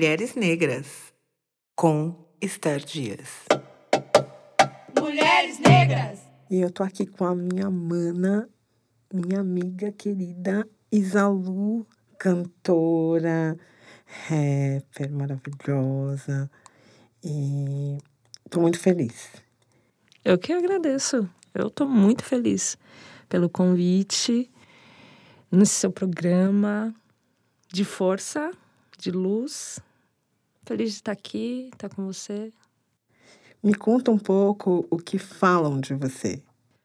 Mulheres negras, com Esther Dias. Mulheres negras! E eu tô aqui com a minha mana, minha amiga querida Isalu, cantora, rapper maravilhosa. E tô muito feliz. Eu que agradeço. Eu tô muito feliz pelo convite nesse seu programa de força, de luz. Feliz de estar aqui, estar com você. Me conta um pouco o que falam de você.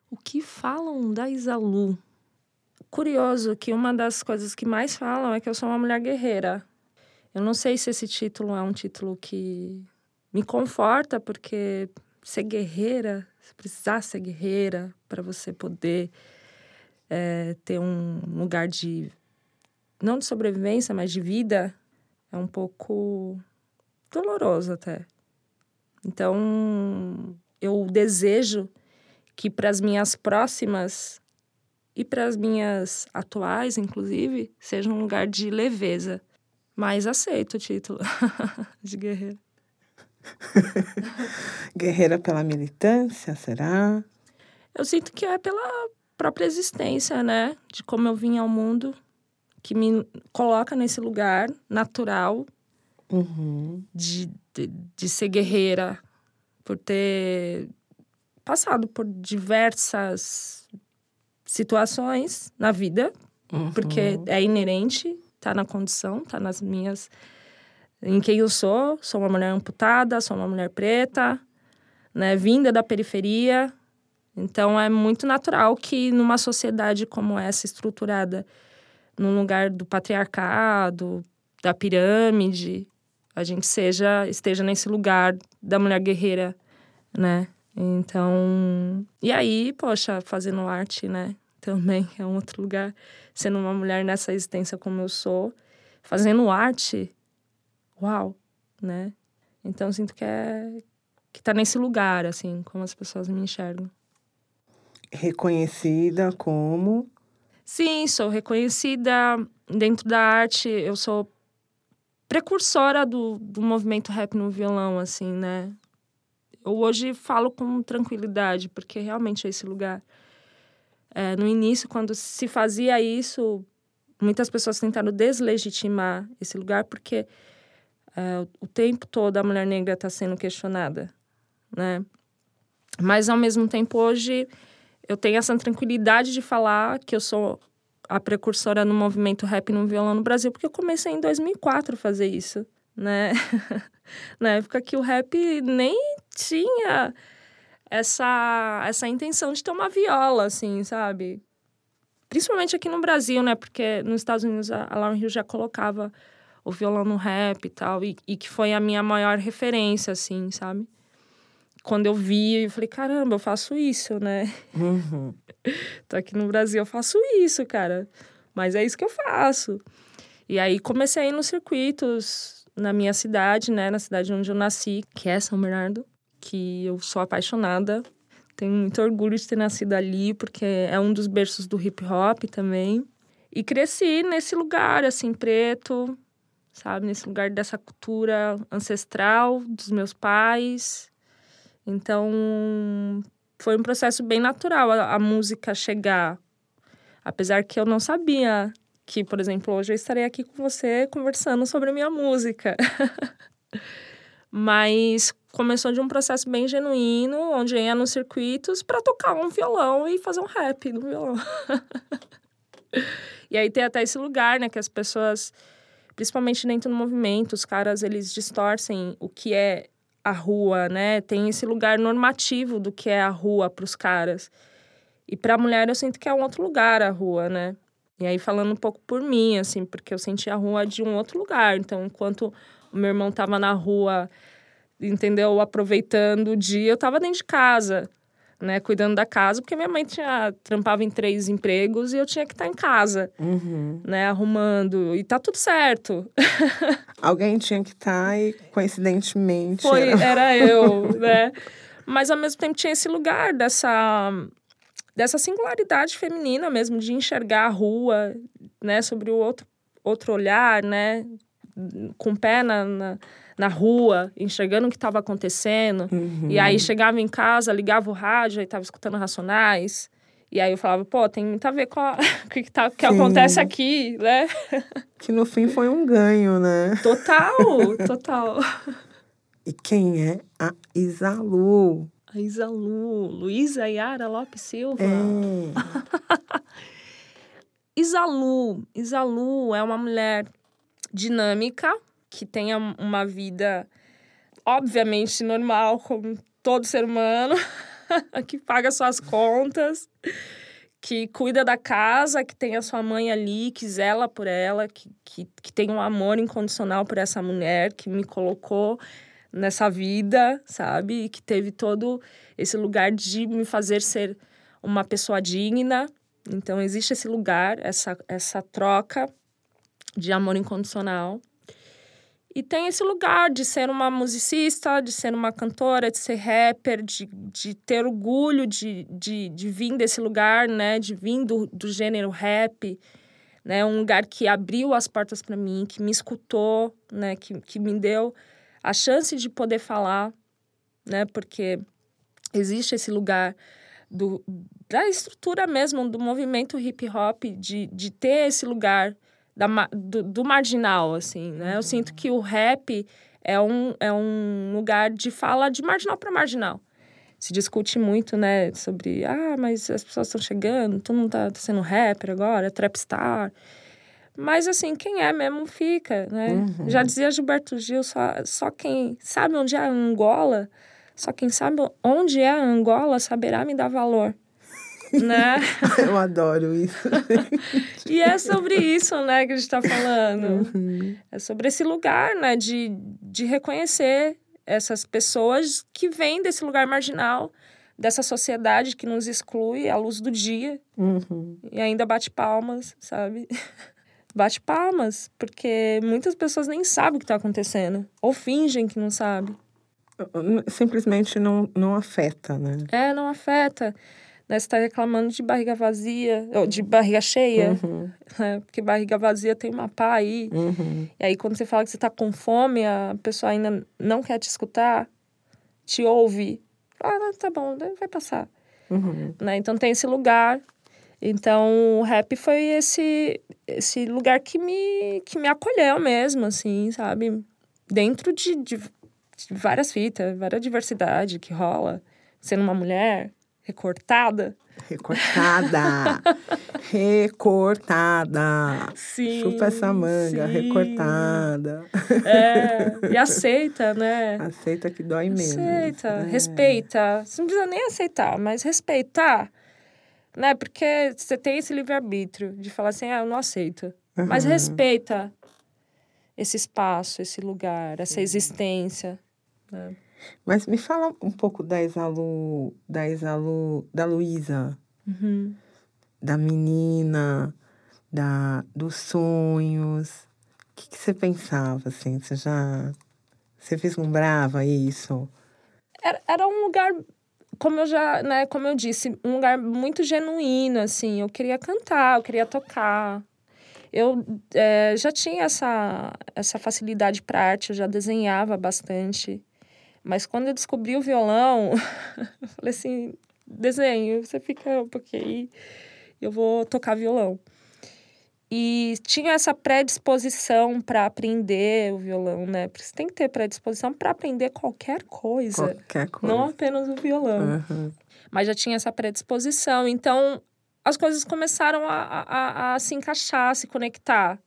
O que falam da Isalu? Curioso que uma das coisas que mais falam é que eu sou uma mulher guerreira. Eu não sei se esse título é um título que me conforta, porque ser guerreira, precisar ser guerreira para você poder é, ter um lugar de não de sobrevivência, mas de vida, é um pouco doloroso até. Então, eu desejo que para as minhas próximas e para as minhas atuais, inclusive, seja um lugar de leveza. Mas aceito o título de guerreira. guerreira pela militância, será? Eu sinto que é pela própria existência, né? De como eu vim ao mundo, que me coloca nesse lugar natural uhum. de, de, de ser guerreira, por ter passado por diversas situações na vida, uhum. porque é inerente, tá na condição, tá nas minhas em quem eu sou, sou uma mulher amputada, sou uma mulher preta, né, vinda da periferia. Então é muito natural que numa sociedade como essa estruturada num lugar do patriarcado, da pirâmide, a gente seja esteja nesse lugar da mulher guerreira, né? Então, e aí, poxa, fazendo arte, né? Também é um outro lugar, sendo uma mulher nessa existência como eu sou, fazendo arte, uau, né? Então sinto que é que tá nesse lugar assim, como as pessoas me enxergam. Reconhecida como Sim, sou reconhecida dentro da arte. Eu sou precursora do, do movimento rap no violão, assim, né? Eu hoje falo com tranquilidade, porque realmente é esse lugar. É, no início, quando se fazia isso, muitas pessoas tentaram deslegitimar esse lugar, porque é, o tempo todo a mulher negra está sendo questionada, né? Mas, ao mesmo tempo, hoje eu tenho essa tranquilidade de falar que eu sou a precursora no movimento rap no violão no Brasil, porque eu comecei em 2004 a fazer isso, né? Na época que o rap nem tinha essa, essa intenção de ter uma viola, assim, sabe? Principalmente aqui no Brasil, né? Porque nos Estados Unidos a Lauren Hill já colocava o violão no rap e tal, e, e que foi a minha maior referência, assim, sabe? quando eu vi, eu falei, caramba, eu faço isso, né? Uhum. Tô aqui no Brasil, eu faço isso, cara. Mas é isso que eu faço. E aí comecei a ir nos circuitos na minha cidade, né? Na cidade onde eu nasci, que é São Bernardo, que eu sou apaixonada. Tenho muito orgulho de ter nascido ali, porque é um dos berços do hip hop também. E cresci nesse lugar, assim, preto, sabe? Nesse lugar dessa cultura ancestral dos meus pais então, foi um processo bem natural a, a, música chegar. Apesar que eu não sabia que, por exemplo, hoje eu estarei aqui com você conversando sobre minha música. Mas começou de um processo bem genuíno, onde eu ia nos circuitos para tocar um violão e fazer um rap no violão. e aí tem até esse lugar, né, que as pessoas, principalmente dentro do movimento, os caras, eles distorcem o que é a rua, né? Tem esse lugar normativo do que é a rua para os caras. E para a mulher eu sinto que é um outro lugar a rua, né? E aí falando um pouco por mim, assim, porque eu senti a rua de um outro lugar. Então, enquanto o meu irmão tava na rua, entendeu, aproveitando o dia, eu tava dentro de casa né, cuidando da casa, porque minha mãe tinha trampava em três empregos e eu tinha que estar em casa, uhum. né, arrumando e tá tudo certo. Alguém tinha que estar e coincidentemente foi era eu, né? Mas ao mesmo tempo tinha esse lugar dessa dessa singularidade feminina mesmo de enxergar a rua, né, sobre o outro outro olhar, né, com o pé na, na, na rua, enxergando o que estava acontecendo. Uhum. E aí chegava em casa, ligava o rádio, aí tava escutando Racionais. E aí eu falava, pô, tem muito a ver com o que, tá, que Sim. acontece aqui, né? Que no fim foi um ganho, né? Total, total. E quem é a Isalu? A Isa Lu, Luísa Yara Lopes Silva. É. Isalu. Isalu é uma mulher dinâmica, que tem a- uma vida, obviamente, normal, como todo ser humano, que paga suas contas, que cuida da casa, que tem a sua mãe ali, que zela por ela, que, que, que tem um amor incondicional por essa mulher, que me colocou nessa vida, sabe? E que teve todo esse lugar de me fazer ser uma pessoa digna. Então, existe esse lugar, essa, essa troca de amor incondicional. E tem esse lugar de ser uma musicista, de ser uma cantora, de ser rapper, de, de ter orgulho de, de, de vir desse lugar, né? De vir do, do gênero rap, né? Um lugar que abriu as portas para mim, que me escutou, né? Que, que me deu a chance de poder falar, né? Porque existe esse lugar do, da estrutura mesmo do movimento hip hop, de, de ter esse lugar da, do, do marginal, assim, né? Eu sinto que o rap é um, é um lugar de fala de marginal para marginal. Se discute muito, né, sobre, ah, mas as pessoas estão chegando, todo mundo tá, tá sendo rapper agora, trapstar. Mas, assim, quem é mesmo fica, né? Já dizia Gilberto Gil, só, só quem sabe onde é a Angola, só quem sabe onde é a Angola saberá me dar valor, né? Eu adoro isso. E é sobre isso, né, que a gente tá falando. É sobre esse lugar, né, de, de reconhecer essas pessoas que vêm desse lugar marginal, dessa sociedade que nos exclui à luz do dia Uhum. e ainda bate palmas, sabe? Bate palmas, porque muitas pessoas nem sabem o que tá acontecendo, ou fingem que não sabem. Simplesmente não, não afeta, né? É, não afeta. Né? Você tá reclamando de barriga vazia, ou de barriga cheia, Uhum. né? Porque barriga vazia tem uma pá aí. Uhum. E aí, quando você fala que você tá com fome, a pessoa ainda não quer te escutar, te ouve. Ah, não, tá bom, vai passar. Uhum. Né? Então, tem esse lugar. Então, o rap foi esse, esse lugar que me, que me acolheu mesmo, assim, sabe? Dentro de, de, de várias fitas, várias diversidade que rola. Sendo uma mulher recortada. Recortada. recortada. Sim. Chupa essa manga, sim. recortada. É, e aceita, né? Aceita que dói menos. Aceita, né? respeita. Você não precisa nem aceitar, mas respeitar. Né? Porque você tem esse livre-arbítrio de falar assim, ah, eu não aceito. Mas Uhum. respeita esse espaço, esse lugar, essa existência. né? Mas me fala um pouco da Isalu, da Isalu, da Luísa, Uhum. da menina, da, dos sonhos. O que, que você pensava, assim? Você já... Você vislumbrava isso? Era, era um lugar, como eu já, né, como eu disse, um lugar muito genuíno, assim. Eu queria cantar, eu queria tocar. Eu eh, já tinha essa, essa facilidade para arte, eu já desenhava bastante. Mas quando eu descobri o violão, eu falei assim, desenho, você fica aí, eu vou tocar violão. E tinha essa predisposição para aprender o violão, né? Porque você tem que ter predisposição para aprender qualquer coisa, Qualquer coisa. não apenas o violão. Uhum. Mas já tinha essa predisposição. Então, as coisas começaram a, a, a- se encaixar, a se conectar.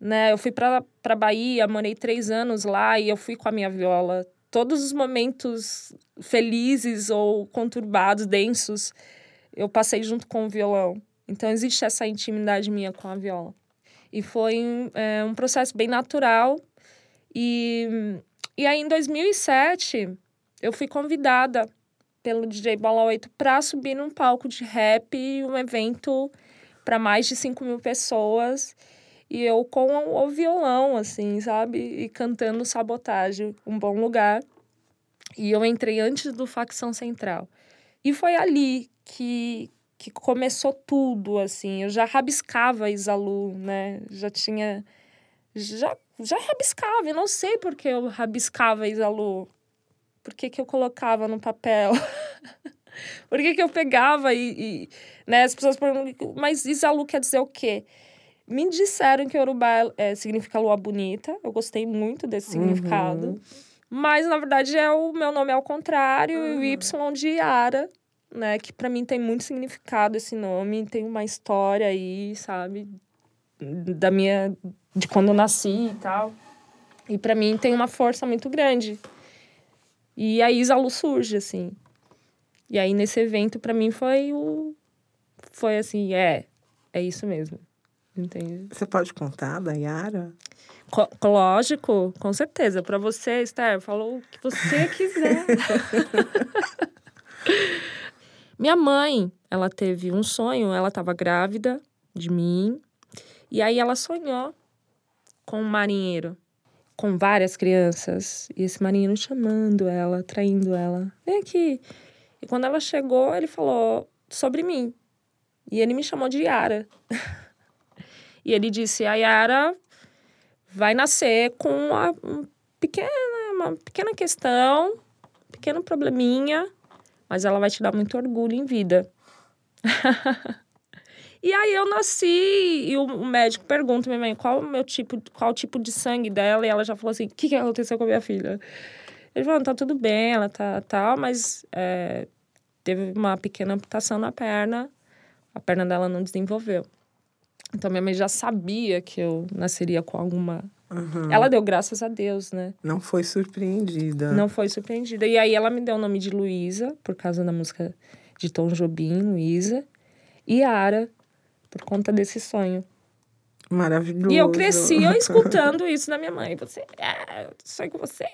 Né? Eu fui para para Bahia, morei três anos lá e eu fui com a minha viola. Todos os momentos felizes ou conturbados, densos, eu passei junto com o violão. Então, existe essa intimidade minha com a viola. E foi é, um processo bem natural. E, e aí, em 2007, eu fui convidada pelo DJ Bola 8 para subir num palco de rap, um evento para mais de 5 mil pessoas. E eu com o violão, assim, sabe? E cantando Sabotagem, um bom lugar. E eu entrei antes do Facção Central. E foi ali que, que começou tudo, assim. Eu já rabiscava Isalu, né? Já tinha já, já rabiscava. Eu não sei por que eu rabiscava Isalu. Por que, que eu colocava no papel? por que, que eu pegava e, e. né, as pessoas perguntam, mas Isalu quer dizer o quê? Me disseram que Yorubá é, significa lua bonita. Eu gostei muito desse significado. Uhum. Mas, na verdade, é o meu nome é ao contrário e o Y de Yara, né? Que para mim tem muito significado esse nome. Tem uma história aí, sabe? Da minha... De quando eu nasci e tal. E para mim tem uma força muito grande. E aí Isalu surge, assim. E aí, nesse evento, para mim, foi o... Foi assim, é... É isso mesmo. Entende? Você pode contar da Yara? Co- lógico, com certeza. Para você, Esther, falou o que você quiser. Minha mãe, ela teve um sonho, ela estava grávida de mim, e aí ela sonhou com um marinheiro, com várias crianças, e esse marinheiro chamando ela, traindo ela. Vem aqui. E quando ela chegou, ele falou sobre mim. E ele me chamou de Yara. e ele disse: a Yara vai nascer com uma, um pequena, uma pequena questão, um pequeno probleminha, mas ela vai te dar muito orgulho em vida. e aí eu nasci e o, médico pergunta minha mãe qual o meu tipo, qual o tipo de sangue dela e ela já falou assim, o que, que aconteceu com a minha filha? Ele falou, tá tudo bem, ela tá tal, mas é, teve uma pequena amputação na perna, a perna dela não desenvolveu. Então minha mãe já sabia que eu nasceria com alguma. Uhum. Ela deu graças a Deus, né? Não foi surpreendida. Não foi surpreendida. E aí ela me deu o nome de Luísa, por causa da música de Tom Jobim, Luísa. E Ara, por conta desse sonho. Maravilhoso. E eu cresci eu escutando isso da minha mãe. Você, é, eu sonho com você.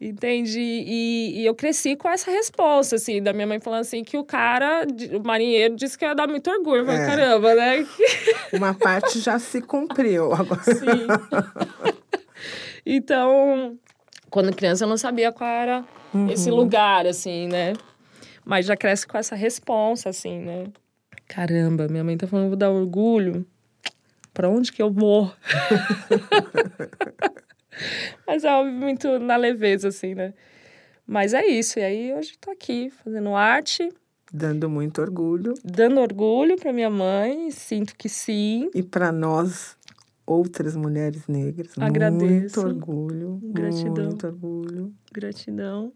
Entende? E, e eu cresci com essa resposta, assim, da minha mãe falando assim, que o cara, o marinheiro, disse que ia dar muito orgulho. Eu falei, É. caramba, né? Uma parte já se cumpriu. Agora. Sim. então, quando criança eu não sabia qual era esse lugar, assim, né? Mas já cresce com essa responsa, assim, né? Caramba, minha mãe tá falando vou dar orgulho. Pra onde que eu vou? Mas é óbvio, muito na leveza, assim, né? Mas é isso. E aí hoje tô aqui fazendo arte, Dando muito orgulho. dando orgulho pra minha mãe. Sinto que sim. E para nós, outras mulheres negras, Agradeço. muito orgulho. Gratidão. Muito orgulho. Gratidão.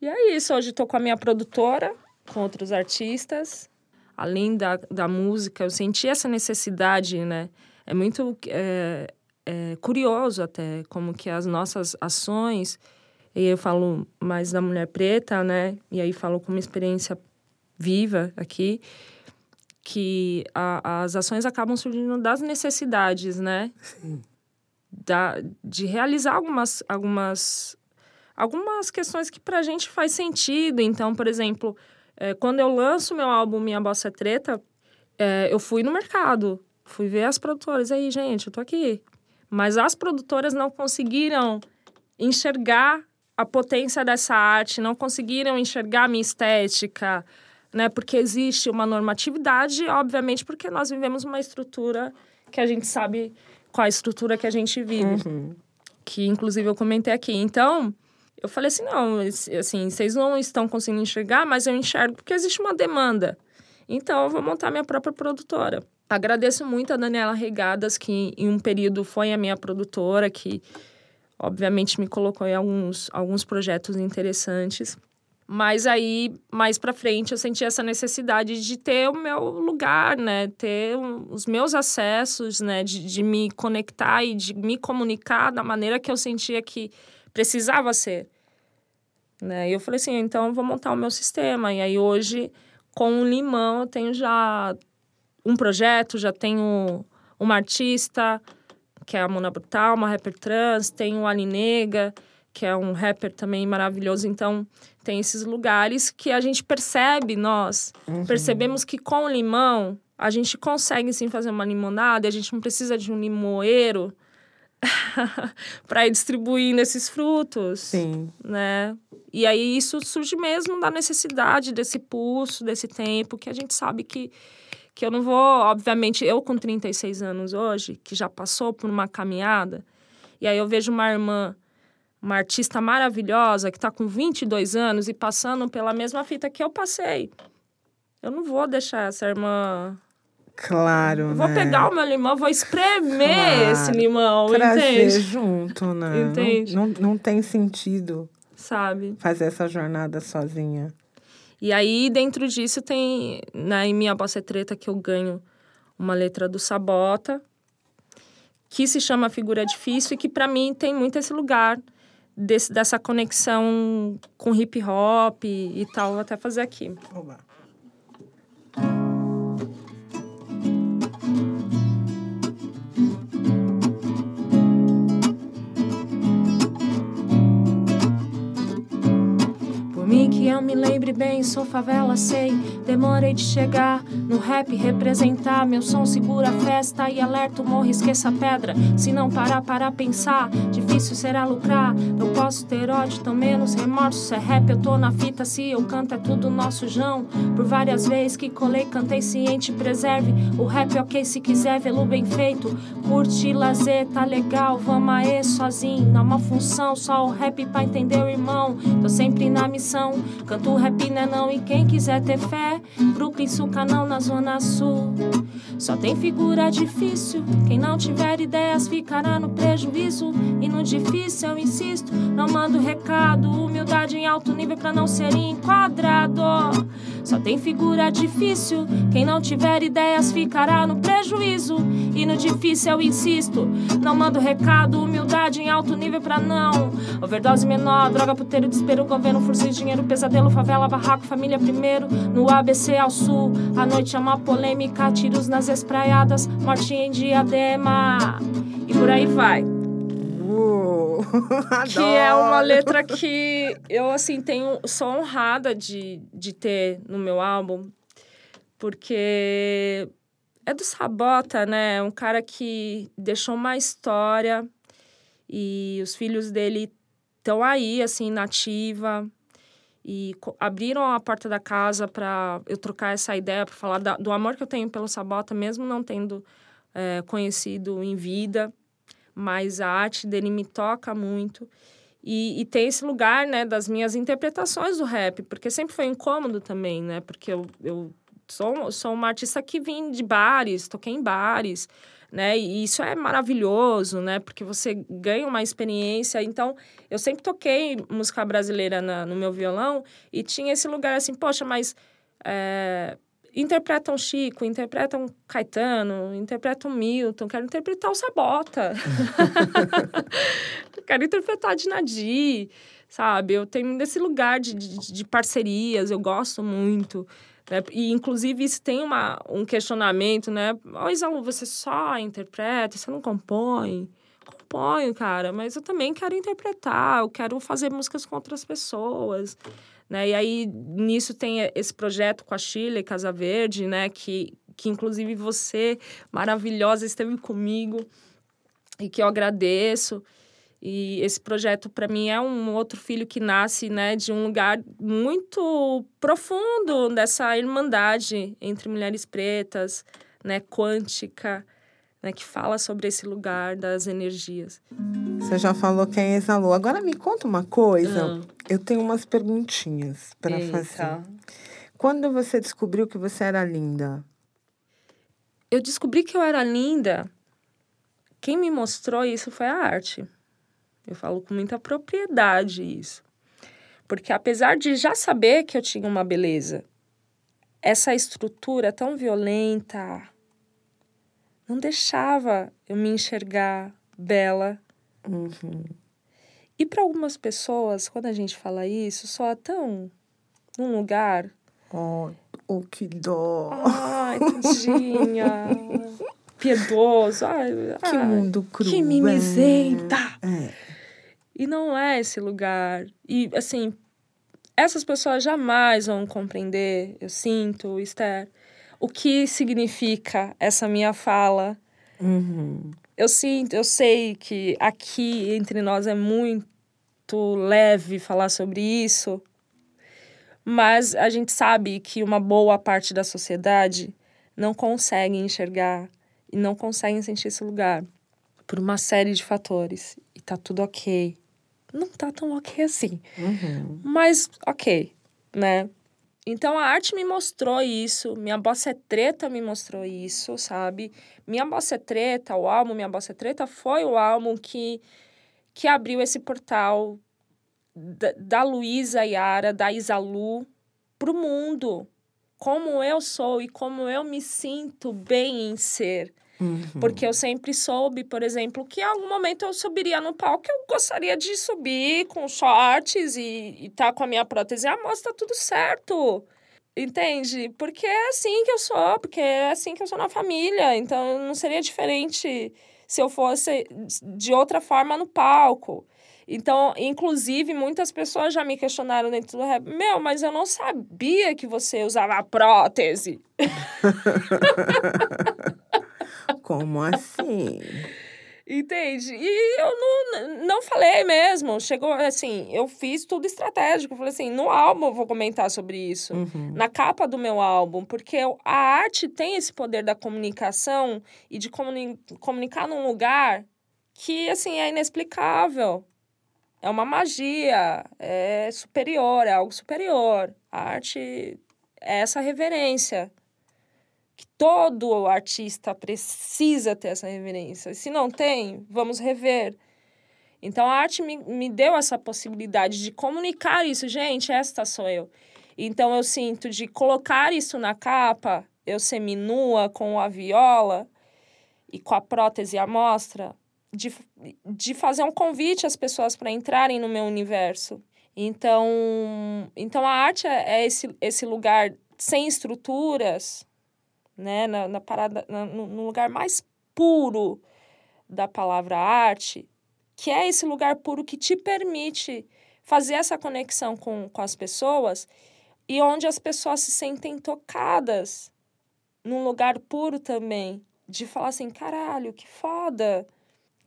E é isso. Hoje estou com a minha produtora, com outros artistas. Além da, da música, eu senti essa necessidade, né? É muito é, é, curioso até como que as nossas ações... E eu falo mais da mulher preta, né? E aí falo com uma experiência viva aqui. Que a, as ações acabam surgindo das necessidades, né? Sim. Da, de realizar algumas, algumas algumas questões que pra gente faz sentido. Então, por exemplo, é, quando eu lanço meu álbum Minha Bossa é Treta, é, eu fui no mercado, fui ver as produtoras. Aí, gente, eu tô aqui. Mas as produtoras não conseguiram enxergar a potência dessa arte, não conseguiram enxergar a minha estética, né? Porque existe uma normatividade, obviamente, porque nós vivemos uma estrutura que a gente sabe qual a estrutura que a gente vive Uhum. que inclusive eu comentei aqui. Então, eu falei assim, não, assim, vocês não estão conseguindo enxergar, mas eu enxergo porque existe uma demanda. Então, eu vou montar minha própria produtora. Agradeço muito a Daniela Regadas, que em um período foi a minha produtora, que obviamente me colocou em alguns, alguns projetos interessantes. Mas aí, mais pra frente, eu senti essa necessidade de ter o meu lugar, né? Ter os meus acessos, né? De, de me conectar e de me comunicar da maneira que eu sentia que precisava ser. Né? E eu falei assim, então eu vou montar o meu sistema. E aí hoje, com o Limão, eu tenho já um projeto, já tenho uma artista, que é a Mona Brutal, uma rapper trans, tenho o Ali Nega, que é um rapper também maravilhoso. Então, tem esses lugares que a gente percebe, nós percebemos que com o limão a gente consegue sim fazer uma limonada, e a gente não precisa de um limoeiro para ir distribuindo esses frutos Sim. né? E aí isso surge mesmo da necessidade desse pulso, desse tempo, que a gente sabe que, que eu não vou, obviamente, eu com 36 anos hoje, que já passou por uma caminhada, e aí eu vejo uma irmã, uma artista maravilhosa, que está com 22 anos e passando pela mesma fita que eu passei. Eu não vou deixar essa irmã Claro, eu vou né? pegar o meu limão, vou espremer Claro. esse limão, Trazer entende? junto, né? Não- Entende? Não, não, tem sentido Sabe? fazer essa jornada sozinha. E aí, dentro disso, tem na em Minha Bossa é Treta que eu ganho uma letra do Sabota, que se chama Figura Difícil e que para mim tem muito esse lugar desse, dessa conexão com hip hop e tal. Vou até fazer aqui. Oba. Eu me lembre bem, sou favela, sei. Demorei de chegar no rap, representar. Meu som segura a festa e alerta o morro, esqueça a pedra. Se não parar para pensar, difícil será lucrar. Eu posso ter ódio, tão menos remorso. Se é rap, eu tô na fita. Se eu canto, é tudo nosso jão. Por várias vezes que colei, cantei ciente, preserve. O rap é ok se quiser, vê-lo bem feito. Curte lazer, tá legal, vamos aê, sozinho. Não é uma função, só o rap pra entender o irmão. Tô sempre na missão, canto rap né não. E quem quiser ter fé, Brooklyn, Sul, Canal na Zona Sul. Só tem figura difícil, quem não tiver ideias ficará no prejuízo. E no difícil eu insisto, não mando recado. Humildade em alto nível pra não ser enquadrado. Só tem figura difícil, quem não tiver ideias ficará no prejuízo. E no difícil eu insisto, não mando recado. Humildade em alto nível pra não. Overdose menor, droga, puteiro, desespero, governo, força de dinheiro, pesadelo, favela, barraco, família primeiro. No ABC ao sul, a noite é uma polêmica, tiros nas espraiadas, morte em diadema. E por aí vai. Uou! Que é uma letra que eu, assim, tenho, sou honrada de, de ter no meu álbum, porque é do Sabota, né? Um cara que deixou uma história e os filhos dele estão aí, assim, nativa. E abriram a porta da casa para eu trocar essa ideia, para falar da- do amor que eu tenho pelo Sabota, mesmo não tendo eh, conhecido em vida mas a arte dele me toca muito. E, e tem esse lugar, né, das minhas interpretações do rap, porque sempre foi incômodo também, né? Porque eu, eu sou, sou uma artista que vim de bares, toquei em bares, né? E isso é maravilhoso, né? Porque você ganha uma experiência. Então, eu sempre toquei música brasileira na- no meu violão e tinha esse lugar assim, poxa, mas... é, interpretam Chico, interpretam Caetano, interpretam Milton, quero interpretar o Sabota. quero interpretar a Dinadi, sabe? Eu tenho desse lugar de, de, de parcerias, eu gosto muito. Né? E, inclusive, isso tem uma, um questionamento, né? Ô, Isalu, você só interpreta, você não compõe? Componho, cara, mas eu também quero interpretar, eu quero fazer músicas com outras pessoas. Né? E aí, nisso tem esse projeto com a Chile, Casa Verde, né? Que, que inclusive você, maravilhosa, esteve comigo e que eu agradeço. E esse projeto, para mim, é um outro filho que nasce né, de um lugar muito profundo dessa irmandade entre mulheres pretas, né, quântica, né, que fala sobre esse lugar das energias. Você já falou quem exalou. Agora me conta uma coisa. Ah. Eu tenho umas perguntinhas para fazer. Quando você descobriu que você era linda? Eu descobri que eu era linda. Quem me mostrou isso foi a arte. Eu falo com muita propriedade isso. Porque apesar de já saber que eu tinha uma beleza, essa estrutura tão violenta não deixava eu me enxergar bela. Uhum. E para algumas pessoas, quando a gente fala isso, soa tão num lugar Oh, oh, que dó. Ai, tadinha. Piedoso. Ai, que ai, mundo cruel. Que mimizenta. É. E não é esse lugar. E, assim, essas pessoas jamais vão compreender, eu sinto, Esther, o que significa essa minha fala. Uhum. Eu sinto, eu sei que aqui entre nós é muito leve falar sobre isso, mas a gente sabe que uma boa parte da sociedade não conseguem enxergar e não conseguem sentir esse lugar por uma série de fatores. E tá tudo ok. Não tá tão ok assim. Uhum. Mas ok, né? Então a arte me mostrou isso, minha bossa é treta me mostrou isso, sabe? Minha bossa é treta, o álbum Minha Bossa é Treta foi o álbum que, que abriu esse portal da, da Luísa Yara, da Isalu, pro mundo. Como eu sou e como eu me sinto bem em ser. Uhum. Porque eu sempre soube, por exemplo, que em algum momento eu subiria no palco, eu gostaria de subir com shorts e, e tá com a minha prótese à mostra, tá tudo certo. Entende? Porque é assim que eu sou, porque é assim que eu sou na família. Então não seria diferente se eu fosse de outra forma no palco. Então, inclusive, muitas pessoas já me questionaram dentro do rap. Meu, mas eu não sabia que você usava prótese. Como assim? Entende? E eu não, não falei mesmo. Chegou assim, eu fiz tudo estratégico. Falei assim, no álbum eu vou comentar sobre isso. Uhum. Na capa do meu álbum. Porque a arte tem esse poder da comunicação e de comuni comunicar num lugar que, assim, é inexplicável. É uma magia, é superior, é algo superior. A arte é essa reverência que todo artista precisa ter essa reverência. Se não tem, vamos rever. Então, a arte me, me deu essa possibilidade de comunicar isso. Gente, esta sou eu. Então, eu sinto de colocar isso na capa, eu seminua com a viola e com a prótese à mostra, de, de fazer um convite às pessoas para entrarem no meu universo. Então, então a arte é, é esse, esse lugar sem estruturas, né, na, na parada, na, no, lugar mais puro da palavra arte, que é esse lugar puro que te permite fazer essa conexão com, com as pessoas e onde as pessoas se sentem tocadas num lugar puro também, de falar assim, caralho, que foda,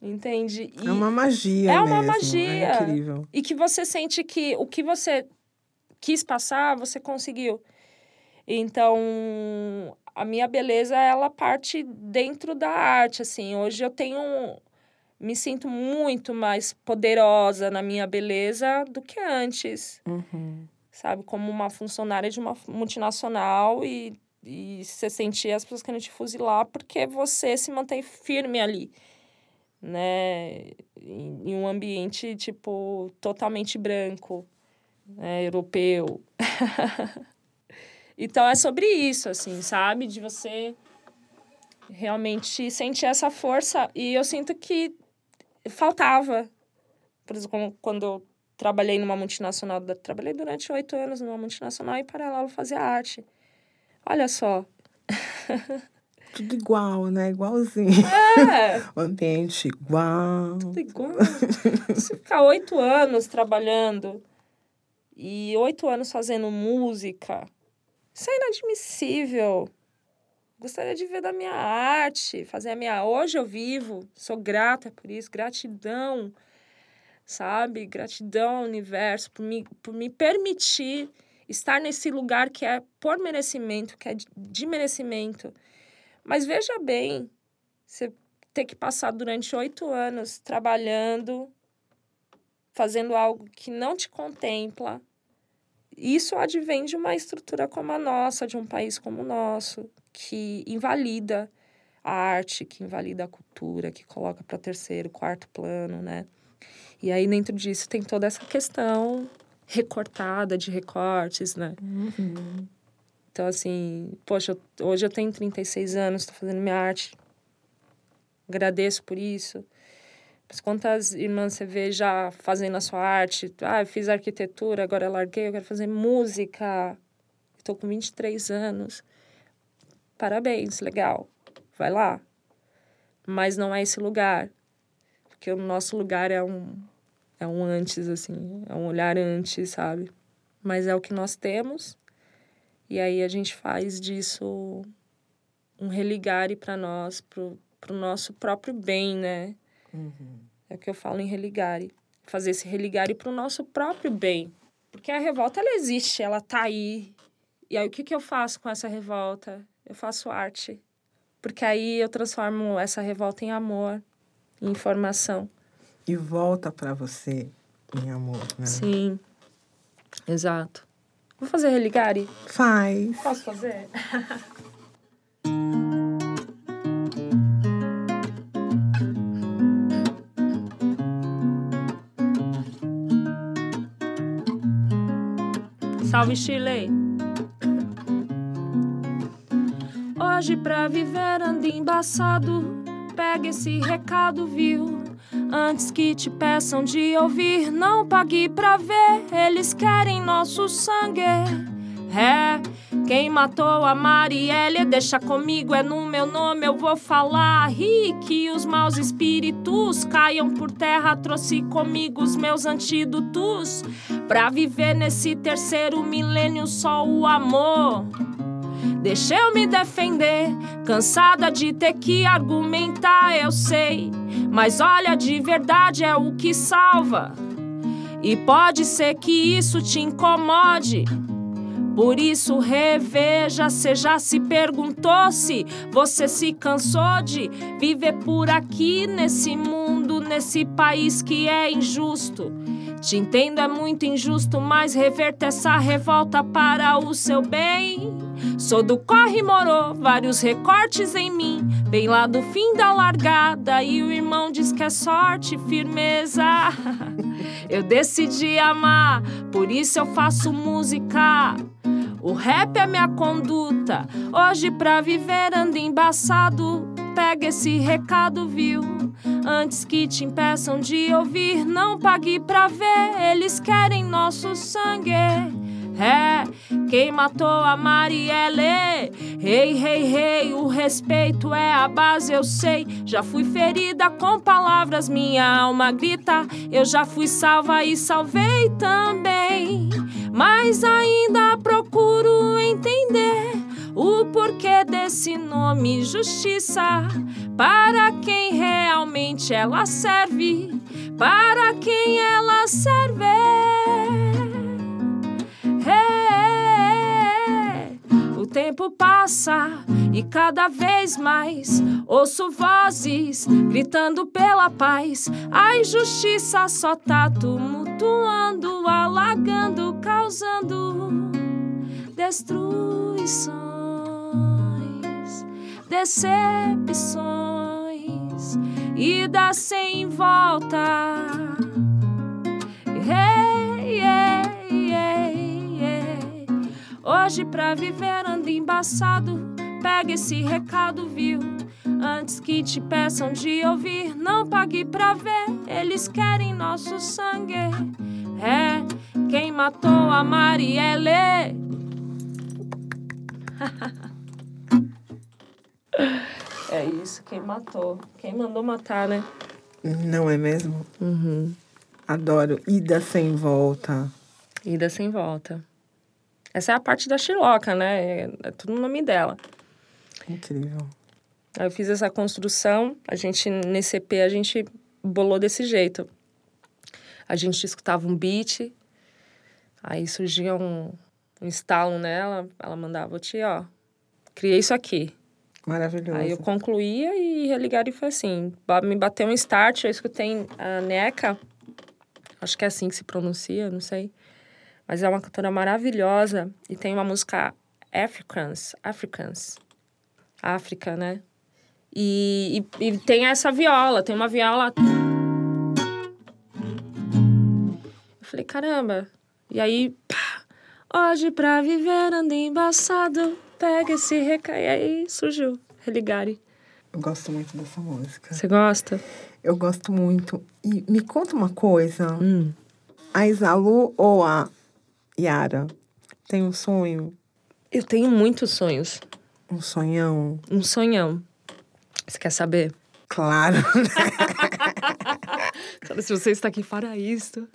entende? E é uma magia É uma mesmo, magia. É incrível. E que você sente que o que você quis passar, você conseguiu. Então, a minha beleza, ela parte dentro da arte, assim. Hoje eu tenho... Me sinto muito mais poderosa na minha beleza do que antes. Uhum. Sabe? Como uma funcionária de uma multinacional e, e você sentir as pessoas querendo te fuzilar porque você se mantém firme ali. Né? Em, em um ambiente, tipo, totalmente branco, né? europeu. Então é sobre isso, assim, sabe? De você realmente sentir essa força. E eu sinto que faltava. Por exemplo, quando eu trabalhei numa multinacional, trabalhei durante oito anos numa multinacional e paralelo fazia arte. Olha só. Tudo igual, né? Igualzinho. É. o ambiente igual. Tudo igual. Você ficar oito anos trabalhando e oito anos fazendo música isso é inadmissível. Gostaria de ver da minha arte, fazer a minha. Hoje eu vivo, sou grata por isso, gratidão, sabe? Gratidão ao universo por me, por me permitir estar nesse lugar que é por merecimento, que é de, merecimento. Mas veja bem, você ter que passar durante oito anos trabalhando, fazendo algo que não te contempla, isso advém de uma estrutura como a nossa, de um país como o nosso, que invalida a arte, que invalida a cultura, que coloca para terceiro, quarto plano, né? E aí, dentro disso, tem toda essa questão recortada de recortes, né? Uhum. Então, assim, poxa, hoje eu tenho 36 anos, estou fazendo minha arte. Agradeço por isso. Quantas irmãs você vê já fazendo a sua arte? Ah, eu fiz arquitetura, agora eu larguei, eu quero fazer música. Estou com 23 anos. Parabéns, legal. Vai lá. Mas não é esse lugar. Porque o nosso lugar é um, é um antes, assim. É um olhar antes, sabe? Mas é o que nós temos. E aí a gente faz disso um religare para nós, pro, pro nosso próprio bem, né? Uhum. É o que eu falo em religare. Fazer esse religare para o nosso próprio bem. Porque a revolta, ela existe, ela tá aí. E aí, o que, que eu faço com essa revolta? eu faço arte. Porque aí eu transformo essa revolta em amor, em informação. E volta para você em amor, né? Sim. Exato. Vou fazer religare? Faz. Posso fazer? Salve Chile! Hoje pra viver anda embaçado, pega esse recado, viu? Antes que te peçam de ouvir, não pague pra ver, eles querem nosso sangue. É, quem matou a Marielle, deixa comigo, é no meu nome, eu vou falar. E que os maus espíritos caiam por terra, trouxe comigo os meus antídotos. Pra viver nesse terceiro milênio, só o amor. Deixa eu me defender, cansada de ter que argumentar, eu sei. Mas olha, de verdade é o que salva. E pode ser que isso te incomode. Por isso, reveja, você já se perguntou se você se cansou de viver por aqui nesse mundo, nesse país que é injusto. Te entendo, é muito injusto, mas reverta essa revolta para o seu bem. Sou do corre morou, vários recortes em mim, bem lá do fim da largada. E o irmão diz que é sorte, firmeza. Eu decidi amar, por isso eu faço música. O rap é minha conduta. Hoje, pra viver, ando embaçado. Pega esse recado, viu? Antes que te impeçam de ouvir, não pague pra ver. Eles querem nosso sangue. É, quem matou a Marielle? Rei, rei, rei, o respeito é a base, eu sei. Já fui ferida com palavras, minha alma grita. Eu já fui salva e salvei também. Mas ainda procuro entender o porquê desse nome justiça. Para quem realmente ela serve, para quem ela serve. É, o tempo passa e cada vez mais ouço vozes gritando pela paz. A injustiça só tá tumultuando, alagando, causando destruições, decepções e dá sem volta. Hey, hey, hey, hey. Hoje pra viver anda embaçado, pega esse recado, viu? Antes que te peçam de ouvir, não pague pra ver, eles querem nosso sangue. É quem matou a Marielle. é isso, quem matou. Quem mandou matar, né? Não é mesmo? Uhum. Adoro. Ida sem volta. Ida sem volta. Essa é a parte da Chiloca, né? É, é tudo no nome dela. Incrível. Aí eu fiz essa construção, a gente, nesse EP, a gente bolou desse jeito. A gente escutava um beat, aí surgia um, um estalo nela, ela mandava, tia, ó, criei isso aqui. Maravilhoso. Aí eu concluía e religar e foi assim. Me bateu um start, eu escutei a Neca, acho que é assim que se pronuncia, não sei. Mas é uma cantora maravilhosa e tem uma música Africans, Africans, África, né? E, e, e tem essa viola, tem uma viola. Eu falei, caramba. E aí, pá, hoje pra viver ando embaçado, pega esse recai. Aí surgiu Religare. Eu gosto muito dessa música. Você gosta? Eu gosto muito. E me conta uma coisa. Hum. A Isalu ou a Yara tem um sonho? Eu tenho muitos sonhos. Um sonhão? Um sonhão. Você quer saber? Claro. Se você está aqui para isto.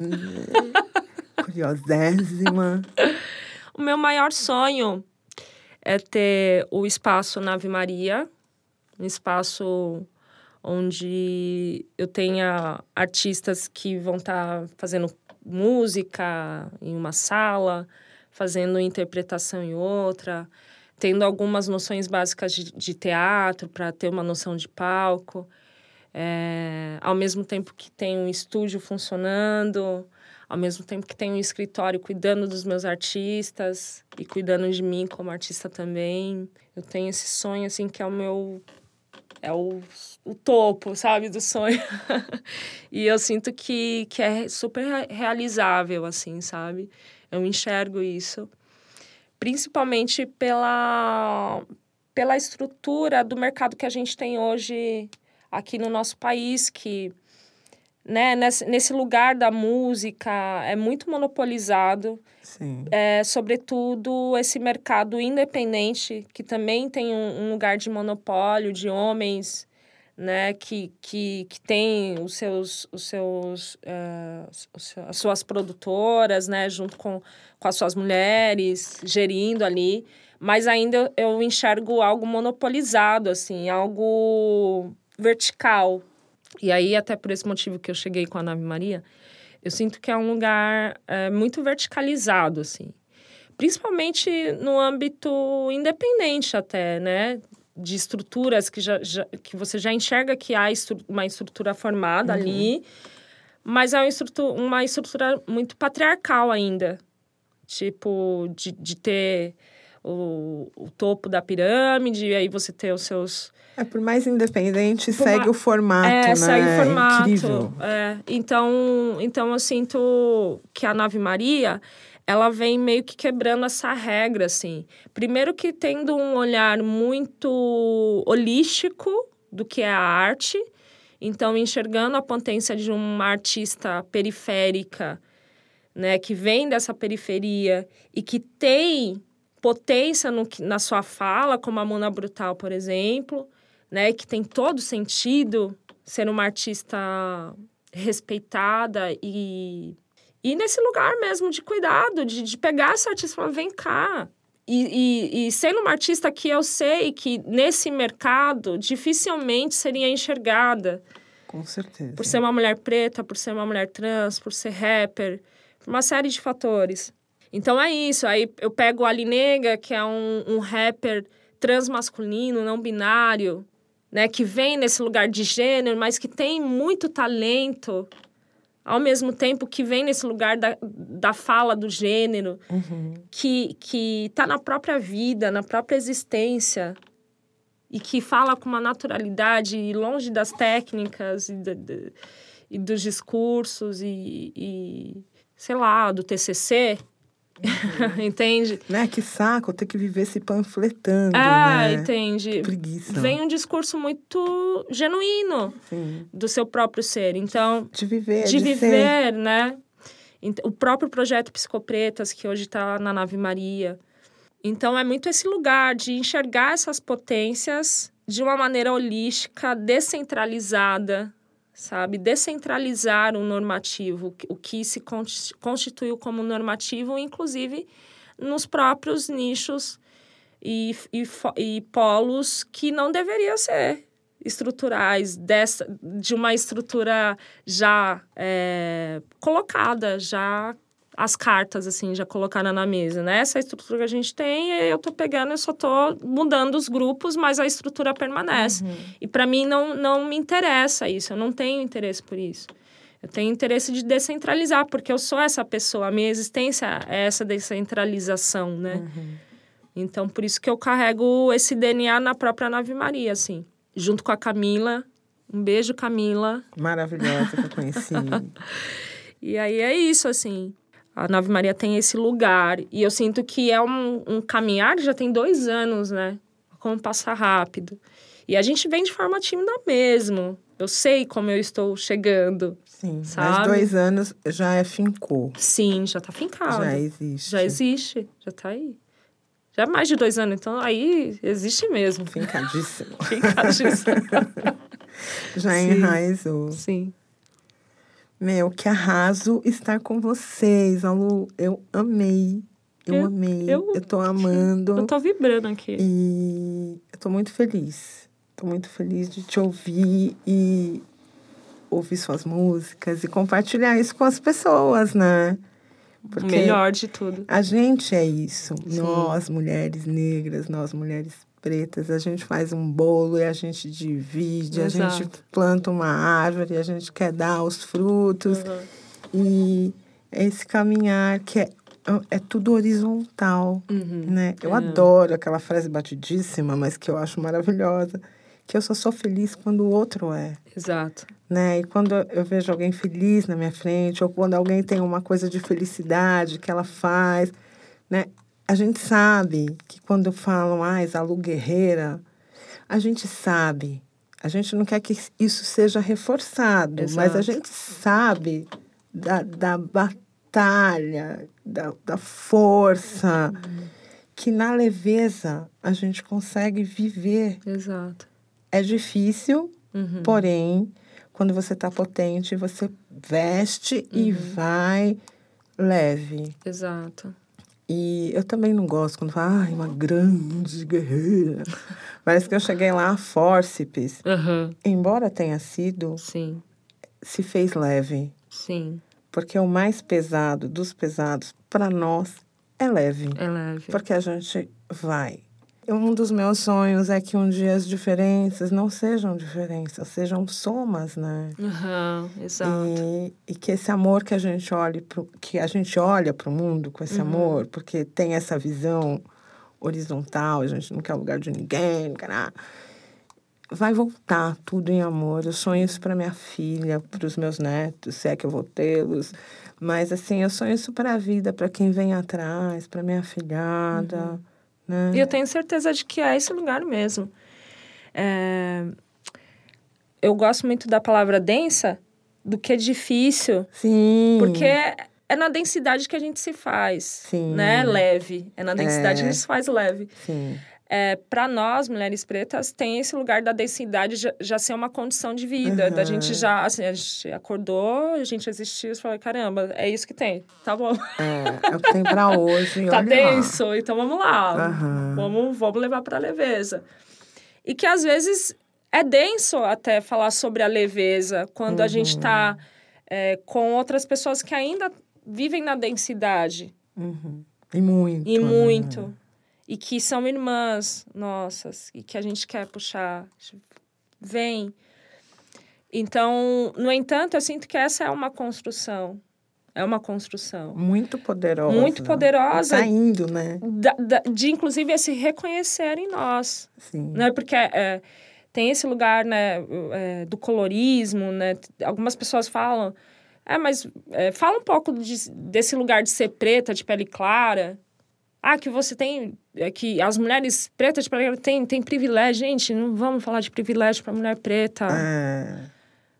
Curiosésima. O meu maior sonho é ter o espaço Nave Maria, um espaço onde eu tenha artistas que vão estar fazendo música em uma sala, fazendo interpretação em outra, tendo algumas noções básicas de, de teatro para ter uma noção de palco, é, ao mesmo tempo que tem um estúdio funcionando, ao mesmo tempo que tem um escritório cuidando dos meus artistas e cuidando de mim como artista também. Eu tenho esse sonho, assim, que é o meu. É o, o topo, sabe, do sonho. e eu sinto que, que é super realizável, assim, sabe? Eu enxergo isso. Principalmente pela, pela estrutura do mercado que a gente tem hoje aqui no nosso país, que né, nesse, nesse lugar da música é muito monopolizado. Sim. É, sobretudo esse mercado independente, que também tem um, um lugar de monopólio de homens né, que, que, que tem os seus, os seus, uh, as suas produtoras, né, junto com, com as suas mulheres, gerindo ali, mas ainda eu enxergo algo monopolizado, assim, algo vertical, e aí, até por esse motivo que eu cheguei com a Nave Maria, eu sinto que é um lugar é, muito verticalizado, assim. Principalmente no âmbito independente até, né? De estruturas que, já, já que você já enxerga que há estru uma estrutura formada uhum. ali, mas é uma estrutura, uma estrutura muito patriarcal ainda. Tipo, de, de ter o, o topo da pirâmide, e aí você ter os seus é, por mais independente, por segue ma... o formato, é, né? segue o formato. Incrível. É. Então, então, eu sinto que a Nave Maria, ela vem meio que quebrando essa regra, assim. Primeiro que tendo um olhar muito holístico do que é a arte. Então, enxergando a potência de uma artista periférica, né? Que vem dessa periferia e que tem potência no, na sua fala, como a Mona Brutal, por exemplo né, que tem todo sentido ser uma artista respeitada e, e nesse lugar mesmo de cuidado, de, de pegar essa artista e falar, vem cá. E, e, e sendo uma artista que eu sei que nesse mercado dificilmente seria enxergada. Com certeza. Por ser uma mulher preta, por ser uma mulher trans, por ser rapper, por uma série de fatores. Então é isso. Aí eu pego a Ali Nega, que é um, um rapper transmasculino, não binário, né, que vem nesse lugar de gênero, mas que tem muito talento, ao mesmo tempo que vem nesse lugar da, da fala do gênero, uhum. que que está na própria vida, na própria existência e que fala com uma naturalidade longe das técnicas e, de, de, e dos discursos e, e sei lá do TCC. entende? Né? Que saco ter que viver se panfletando. Ah, né? entende? Que preguiça. Vem um discurso muito genuíno Sim. do seu próprio ser. Então. De viver. De, de viver, ser. né? O próprio projeto Psicopretas, que hoje está na Nave Maria. Então, é muito esse lugar de enxergar essas potências de uma maneira holística, descentralizada, sabe? Descentralizar o normativo, o que se constituiu como normativo, inclusive nos próprios nichos e, e, e polos que não deveriam ser estruturais dessa de uma estrutura já é, colocada já as cartas, assim, já colocadas na mesa, né? Essa estrutura que a gente tem, eu tô pegando, eu só tô mudando os grupos, mas a estrutura permanece. Uhum. E para mim não, não me interessa isso, eu não tenho interesse por isso. Eu tenho interesse de descentralizar, porque eu sou essa pessoa, a minha existência é essa descentralização, né? Uhum. Então, por isso que eu carrego esse DNA na própria Nave Maria, assim. Junto com a Camila. Um beijo, Camila. Maravilhosa que eu conheci. e aí é isso, assim. A Nave Maria tem esse lugar. E eu sinto que é um, um caminhar já tem dois anos, né? Como passa rápido. E a gente vem de forma tímida mesmo. Eu sei como eu estou chegando. Sim, sabe? mas dois anos já é fincou. Sim, já tá fincado. Já existe. Já existe, já tá aí. Já é mais de dois anos, então aí existe mesmo. Fincadíssimo. Fincadíssimo. já Sim. enraizou. Sim. Meu, que arraso estar com vocês, Alu. Eu amei. Eu, eu amei. Eu, eu tô amando. Eu tô vibrando aqui. E eu tô muito feliz. Tô muito feliz de te ouvir e ouvir suas músicas e compartilhar isso com as pessoas, né? Porque o melhor de tudo. A gente é isso. Nós, mulheres negras, nós, mulheres pretas, a gente faz um bolo e a gente divide, Exato. a gente planta uma árvore, a gente quer dar os frutos. E esse caminhar que é, é tudo horizontal, né? Eu adoro aquela frase batidíssima, mas que eu acho maravilhosa, que eu só sou feliz quando o outro é Exato. né? E quando eu vejo alguém feliz na minha frente, ou quando alguém tem uma coisa de felicidade que ela faz, né? A gente sabe que quando falam, ah, Isalu guerreira, a gente sabe. A gente não quer que isso seja reforçado, mas a Exato. gente sabe da, da batalha, da, da força, que na leveza a gente consegue viver Exato. é difícil, Uhum. porém, quando você está potente, você veste e Uhum. vai leve. Exato. E eu também não gosto quando fala, ai, uma grande guerreira. Parece que eu cheguei lá a fórceps. Aham. Embora tenha sido, Sim. se fez leve. Sim. Porque o mais pesado dos pesados, para nós, é leve. É leve. Porque a gente vai. Um dos meus sonhos é que um dia as diferenças não sejam diferenças, sejam somas, né? Aham. Exato. E, e que esse amor que a gente olhe pro, que a gente olha para o mundo com esse amor, porque tem essa visão horizontal, a gente não quer lugar de ninguém. Vai voltar tudo em amor. Eu sonho isso para minha filha, para os meus netos, se é que eu vou tê-los. Mas assim, eu sonho isso para a vida, para quem vem atrás, para minha filhada, né? E eu tenho certeza de que é esse lugar mesmo. É, Eu gosto muito da palavra densa do que difícil, Sim. porque é na densidade que a gente se faz, Sim. né? Leve. É na densidade É. que a gente se faz leve. Sim. É, para nós, mulheres pretas, tem esse lugar da densidade já, já ser uma condição de vida. Da Uhum. gente já, assim, a gente acordou, a gente existiu e falou, caramba, é isso que tem. Tá bom. É, é o que tem para hoje. tá olha lá. denso, então vamos lá. Aham. Vamos, vamos levar para leveza. E que às vezes é denso até falar sobre a leveza quando a gente está com outras pessoas que ainda vivem na densidade. Uhum. E muito. E né? muito. E que são irmãs nossas. E que a gente quer puxar. Vem. Então, no entanto, eu sinto que essa é uma construção. É uma construção. Muito poderosa. Muito poderosa. Tá indo, né? Da- da- de, inclusive, esse reconhecer em nós. Sim. né? Porque é, tem esse lugar né, é, do colorismo, né? Algumas pessoas falam, é, mas é, fala um pouco de- desse lugar de ser preta, de pele clara. Ah, que você tem, é, que as mulheres pretas têm, têm privilégio. Gente, não vamos falar de privilégio para mulher preta. É,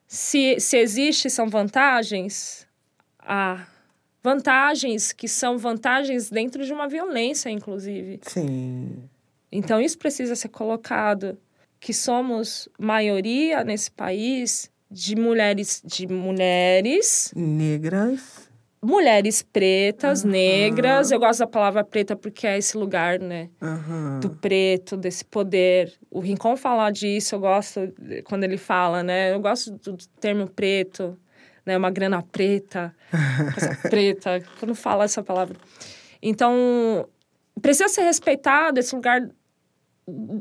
Se, se existe, são vantagens. Ah, vantagens que são vantagens dentro de uma violência, inclusive. sim. Então, isso precisa ser colocado. Que somos maioria nesse país de mulheres, de mulheres, Negras. Mulheres pretas, Aham. negras. Eu gosto da palavra preta porque é esse lugar, né? Aham. Do preto, desse poder. O Rincon falar disso, eu gosto quando ele fala, né? Eu gosto do termo preto, né? Uma grana preta, preta, quando fala essa palavra. Então, precisa ser respeitado esse lugar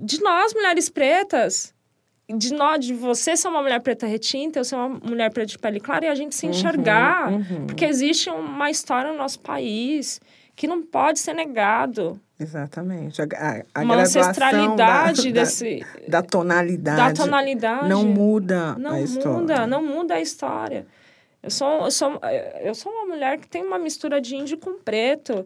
de nós, mulheres pretas. De nós, de você ser uma mulher preta retinta, eu ser uma mulher preta de pele clara, e a gente se enxergar. uhum. Porque existe uma história no nosso país que não pode ser negado. Exatamente. A, a, a uma ancestralidade da, desse... da, da tonalidade. Da tonalidade. Não muda Não a história. muda, não muda a história. Eu sou, eu, sou, eu sou uma mulher que tem uma mistura de índio com preto.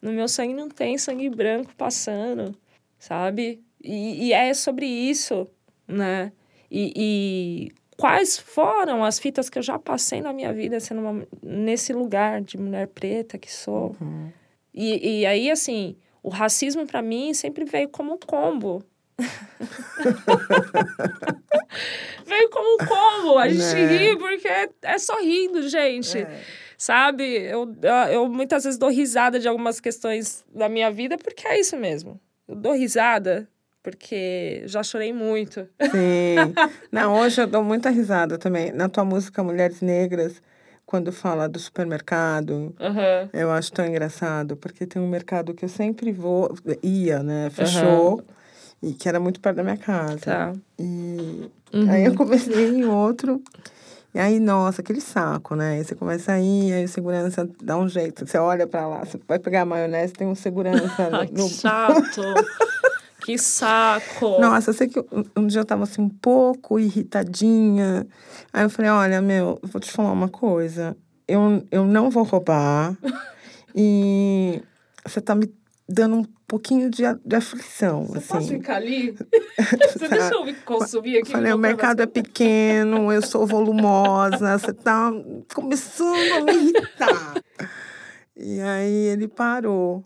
No meu sangue não tem sangue branco passando, sabe? E, e é sobre isso, né? E, e quais foram as fitas que eu já passei na minha vida sendo uma, nesse lugar de mulher preta que sou? Uhum. E, e aí, assim, o racismo para mim sempre veio como um combo. veio como um combo. A gente Né? ri porque é, é só rindo, gente. É. Sabe? Eu, eu muitas vezes dou risada de algumas questões da minha vida porque é isso mesmo. Eu dou risada porque já chorei muito. Sim. Não, hoje eu dou muita risada também. Na tua música Mulheres Negras, quando fala do supermercado. Aham. Eu acho tão engraçado, porque tem um mercado que eu sempre vou, ia, né? Fechou, e que era muito perto da minha casa. Tá. E Uhum. aí eu comecei em outro. E aí, nossa, aquele saco, né? Aí você começa a ir, aí o segurança dá um jeito. Você olha pra lá, você vai pegar a maionese, tem um segurança no. chato. que saco. Nossa, eu sei que um, dia eu tava assim um pouco irritadinha. Aí eu falei, olha, meu, eu vou te falar uma coisa. Eu, eu não vou roubar. e você tá me dando um pouquinho de, de aflição, Você assim. pode ficar ali? Você deixa eu me consumir aqui. Falei, o mercado é você- pequeno, eu sou volumosa, você tá começando a me irritar. E aí ele parou.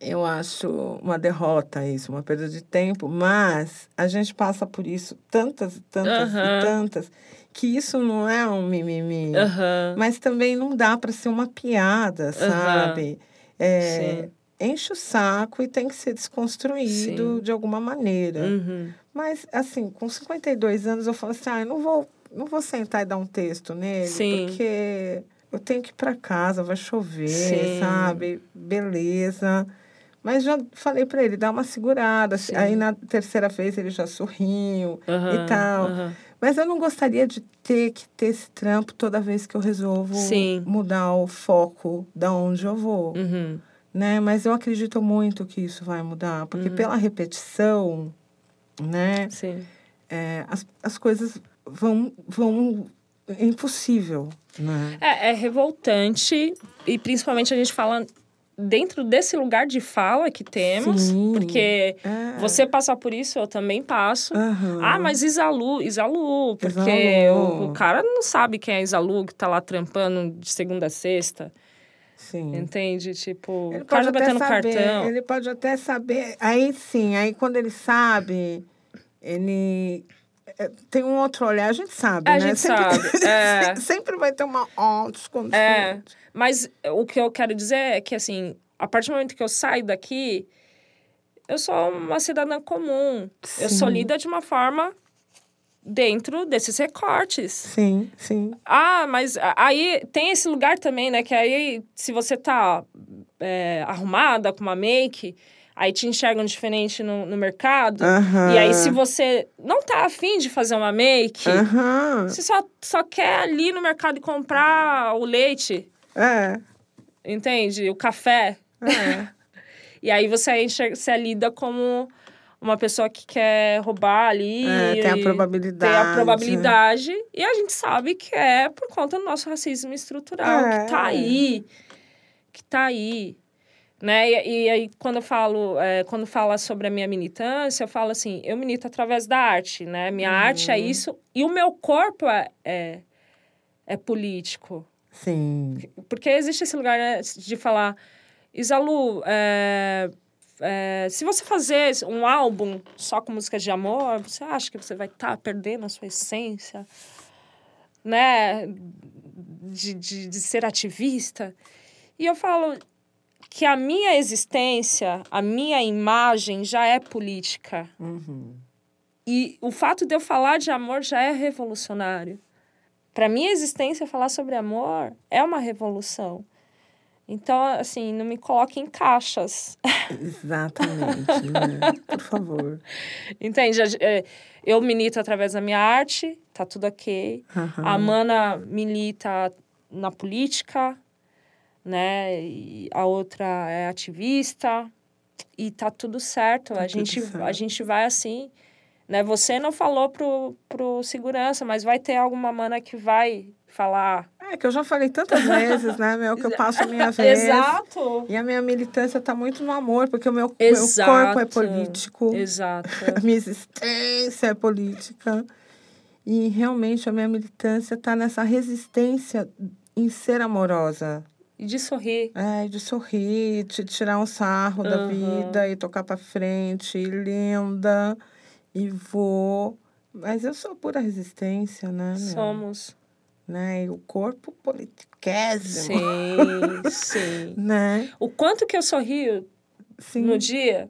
Eu acho uma derrota isso, uma perda de tempo, mas a gente passa por isso tantas e tantas e tantas, que isso não é um mimimi. Aham. Mas também não dá para ser uma piada, sabe? É, Sim. enche o saco e tem que ser desconstruído Sim. de alguma maneira. Uhum. Mas, assim, com 52 anos, eu falo assim, ah, eu não vou, não vou sentar e dar um texto nele, Sim. porque eu tenho que ir para casa, vai chover, Sim. sabe? Beleza. Mas já falei para ele, dá uma segurada. Sim. Aí, na terceira vez, ele já sorriu Aham, e tal. aham. Mas eu não gostaria de ter que ter esse trampo toda vez que eu resolvo Sim. mudar o foco da onde eu vou Uhum. né? Mas eu acredito muito que isso vai mudar, porque Uhum. pela repetição, né? É, as, as coisas vão vão é impossível, né? É, é revoltante e principalmente a gente fala dentro desse lugar de fala que temos, Sim. porque É. você passar por isso, eu também passo. Aham. Ah, mas Isalu, Isalu, porque Isalu. O, o cara não sabe quem é Isalu, que tá lá trampando de segunda a sexta, sim. entende? Tipo, Ele o cara pode já até batendo saber, cartão. ele pode até saber. Aí sim, aí quando ele sabe, ele tem um outro olhar, a gente sabe, A né? gente sempre, sabe, é. sempre vai ter uma desconfiança. É, mas o que eu quero dizer é que, assim, a partir do momento que eu saio daqui, eu sou uma cidadã comum. Eu sou Sim. lida de uma forma dentro desses recortes. Sim, sim. Ah, mas aí tem esse lugar também, né? Que aí, se você tá é, arrumada com uma make, aí te enxergam diferente no, no mercado. Aham. E aí, se você não tá afim de fazer uma make, Aham. você só, só quer ali no mercado comprar o leite, É. entende? O café. É. E aí você, enxerga, você lida como uma pessoa que quer roubar ali. É, tem a e probabilidade. Tem a probabilidade. E a gente sabe que é por conta do nosso racismo estrutural, É. que tá aí. Que tá aí. Né? E, e aí, quando eu falo, é, quando fala sobre a minha militância, eu falo assim, eu milito através da arte, né? Minha arte é Uhum. isso. E o meu corpo é, é, é político. Sim. Porque existe esse lugar né, de falar, Isalu, é, é, se você fazer um álbum só com músicas de amor, você acha que você vai estar perdendo a sua essência, né? De, de, de ser ativista? E eu falo que a minha existência, a minha imagem já é política. Uhum. E o fato de eu falar de amor já é revolucionário. Para minha existência, falar sobre amor é uma revolução. Então, assim, não me coloque em caixas. Exatamente, né? Por favor. Entende? É, Eu milito através da minha arte, tá tudo ok. Aham. A Mana milita na política, né? E a outra é ativista. E tá tudo certo. Tá a, tudo gente, certo. a gente vai assim. Né? Você não falou pro, pro segurança, mas vai ter alguma mana que vai falar. É que eu já falei tantas vezes, né, meu, que eu passo a minha vez. Exato! E a minha militância está muito no amor, porque o meu, Exato. meu corpo é político, Exato. a minha existência é política. E realmente a minha militância está nessa resistência em ser amorosa. E de sorrir. É, de sorrir, de tirar um sarro da Aham. vida e tocar para frente, e linda, e vou. Mas eu sou pura resistência, né? Somos. Né? E o corpo politiquésimo. Sim, sim. Né? O quanto que eu sorrio Sim, no dia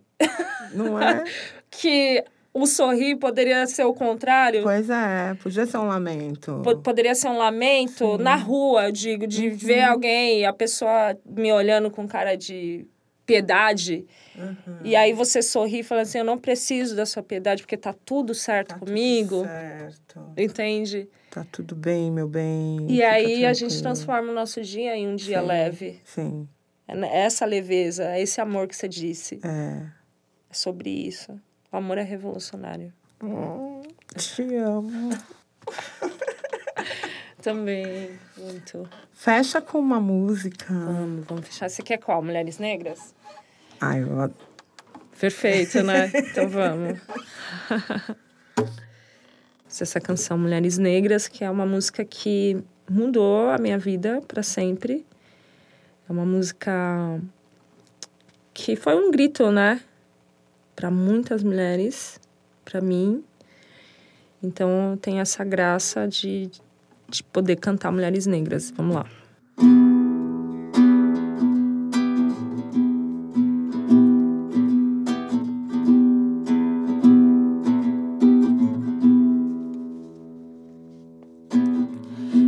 não é? que o sorrir poderia ser o contrário. Pois é, podia ser um lamento. Po- Poderia ser um lamento na rua, eu digo, de ver alguém, a pessoa me olhando com cara de piedade. E aí você sorri e fala assim: Eu não preciso da sua piedade, porque tá tudo certo Tá tudo comigo. certo. Entende? Tá tudo bem, meu bem. E aí a gente tranquilo. transforma o nosso dia em um dia Sim. leve. Sim, É ne- essa leveza, esse amor que você disse. é. É sobre isso. O amor é revolucionário. Hum, te amo. Também, muito. Fecha com uma música. Vamos, vamos fechar. Você quer qual? Mulheres Negras? Ai, eu Perfeito, né? Então vamos. Essa canção Mulheres Negras, que é uma música que mudou a minha vida para sempre. É uma música que foi um grito, né? Para muitas mulheres, para mim. Então, tenho essa graça de, de poder cantar Mulheres Negras. Vamos lá.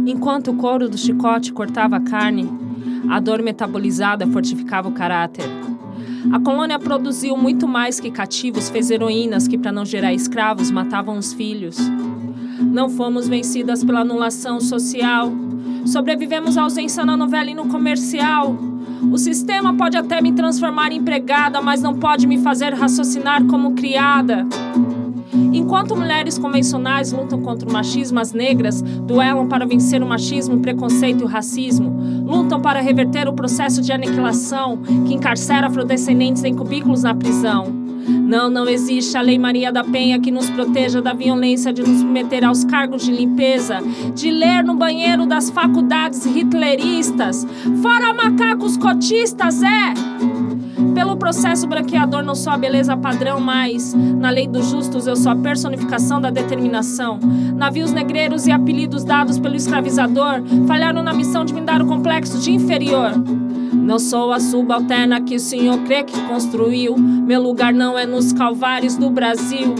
Enquanto o couro do chicote cortava a carne, a dor metabolizada fortificava o caráter. A colônia produziu muito mais que cativos, fez heroínas que, para não gerar escravos, matavam os filhos. Não fomos vencidas pela anulação social. Sobrevivemos à ausência na novela e no comercial. O sistema pode até me transformar em empregada, mas não pode me fazer raciocinar como criada. Enquanto mulheres convencionais lutam contra o machismo, as negras duelam para vencer o machismo, o preconceito e o racismo. Lutam para reverter o processo de aniquilação que encarcera afrodescendentes em cubículos na prisão. Não, não existe a Lei Maria da Penha que nos proteja da violência de nos submeter aos cargos de limpeza, de ler no banheiro das faculdades hitleristas. Fora macacos cotistas, é! Pelo processo branqueador não sou a beleza padrão, mas na lei dos justos eu sou a personificação da determinação. Navios negreiros e apelidos dados pelo escravizador falharam na missão de me dar o complexo de inferior. Não sou a subalterna que o senhor crê que construiu. Meu lugar não é nos calvários do Brasil.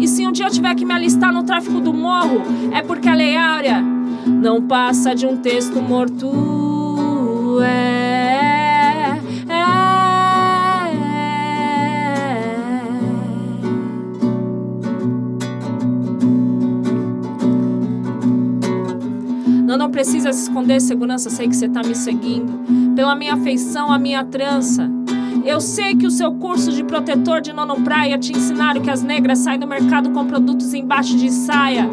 E se um dia eu tiver que me alistar no tráfico do morro, é porque a lei áurea não passa de um texto morto. É, Não, não precisa se esconder, segurança, sei que você tá me seguindo. Pela minha afeição, a minha trança. Eu sei que o seu curso de protetor de nono praia te ensinaram que as negras saem do mercado com produtos embaixo de saia.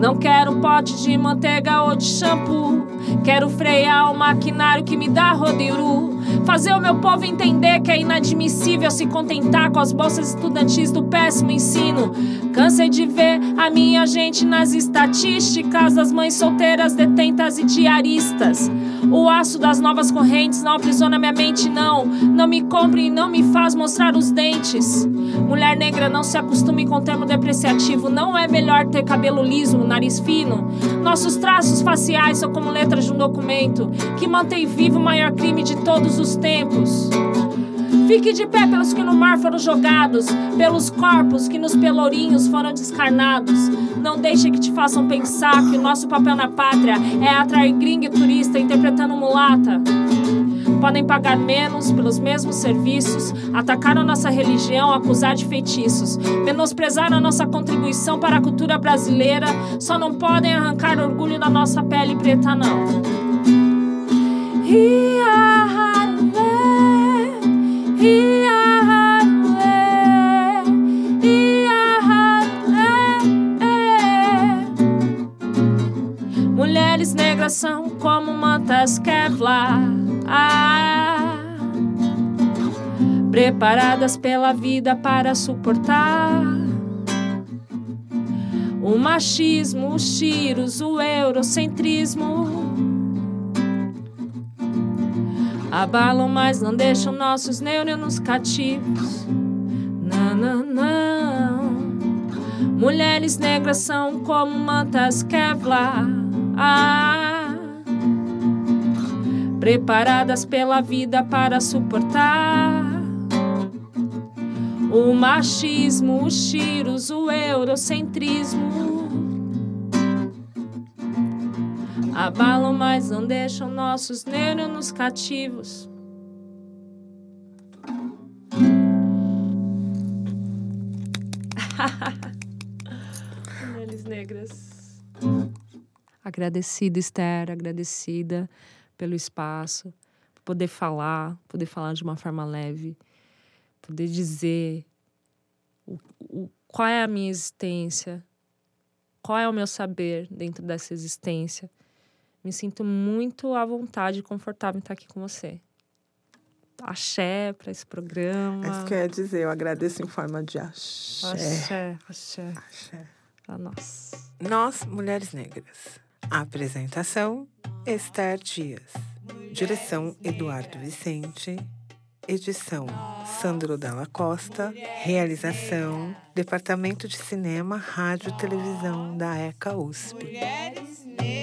Não quero pote de manteiga ou de shampoo. Quero frear o maquinário que me dá rodeiru. Fazer o meu povo entender que é inadmissível se contentar com as bolsas estudantis do péssimo ensino. Cansei de ver a minha gente nas estatísticas das mães solteiras, detentas e diaristas. O aço das novas correntes não aprisiona minha mente, não. Não me compre e não me faz mostrar os dentes. Mulher negra, não se acostume com o termo depreciativo. Não é melhor ter cabelo liso, nariz fino. Nossos traços faciais são como letras de um documento que mantém vivo o maior crime de todos os tempos. Fique de pé pelos que no mar foram jogados, pelos corpos que nos pelourinhos foram descarnados. Não deixe que te façam pensar que o nosso papel na pátria é atrair gringo e turista interpretando mulata. Podem pagar menos pelos mesmos serviços, atacar a nossa religião, acusar de feitiços, menosprezar a nossa contribuição para a cultura brasileira, só não podem arrancar orgulho da nossa pele preta, não. Mulheres negras são como mantas Kevlar. Preparadas pela vida para suportar o machismo, os tiros, o eurocentrismo. Abalam, mas não deixam nossos neurônios cativos. Não, não, não. Mulheres negras são como mantas Kevlar. Ah, preparadas pela vida para suportar O machismo, os tiros, o eurocentrismo abalam, mas não deixam nossos neurônios cativos. Mulheres negras. Agradecida, Esther, agradecida pelo espaço, por poder falar, poder falar de uma forma leve, poder dizer o, o, qual é a minha existência, qual é o meu saber dentro dessa existência. Me sinto muito à vontade e confortável em estar aqui com você. Axé para esse programa. É isso que eu ia dizer, eu agradeço em forma de axé. Axé, axé. Axé. Pra nós. Nós, Mulheres Negras. Apresentação: Esther Dias. Direção: Eduardo Vicente. Edição: Sandro Dalla Costa. Realização: Departamento de Cinema, Rádio e Televisão da ECA USP. Mulheres negras.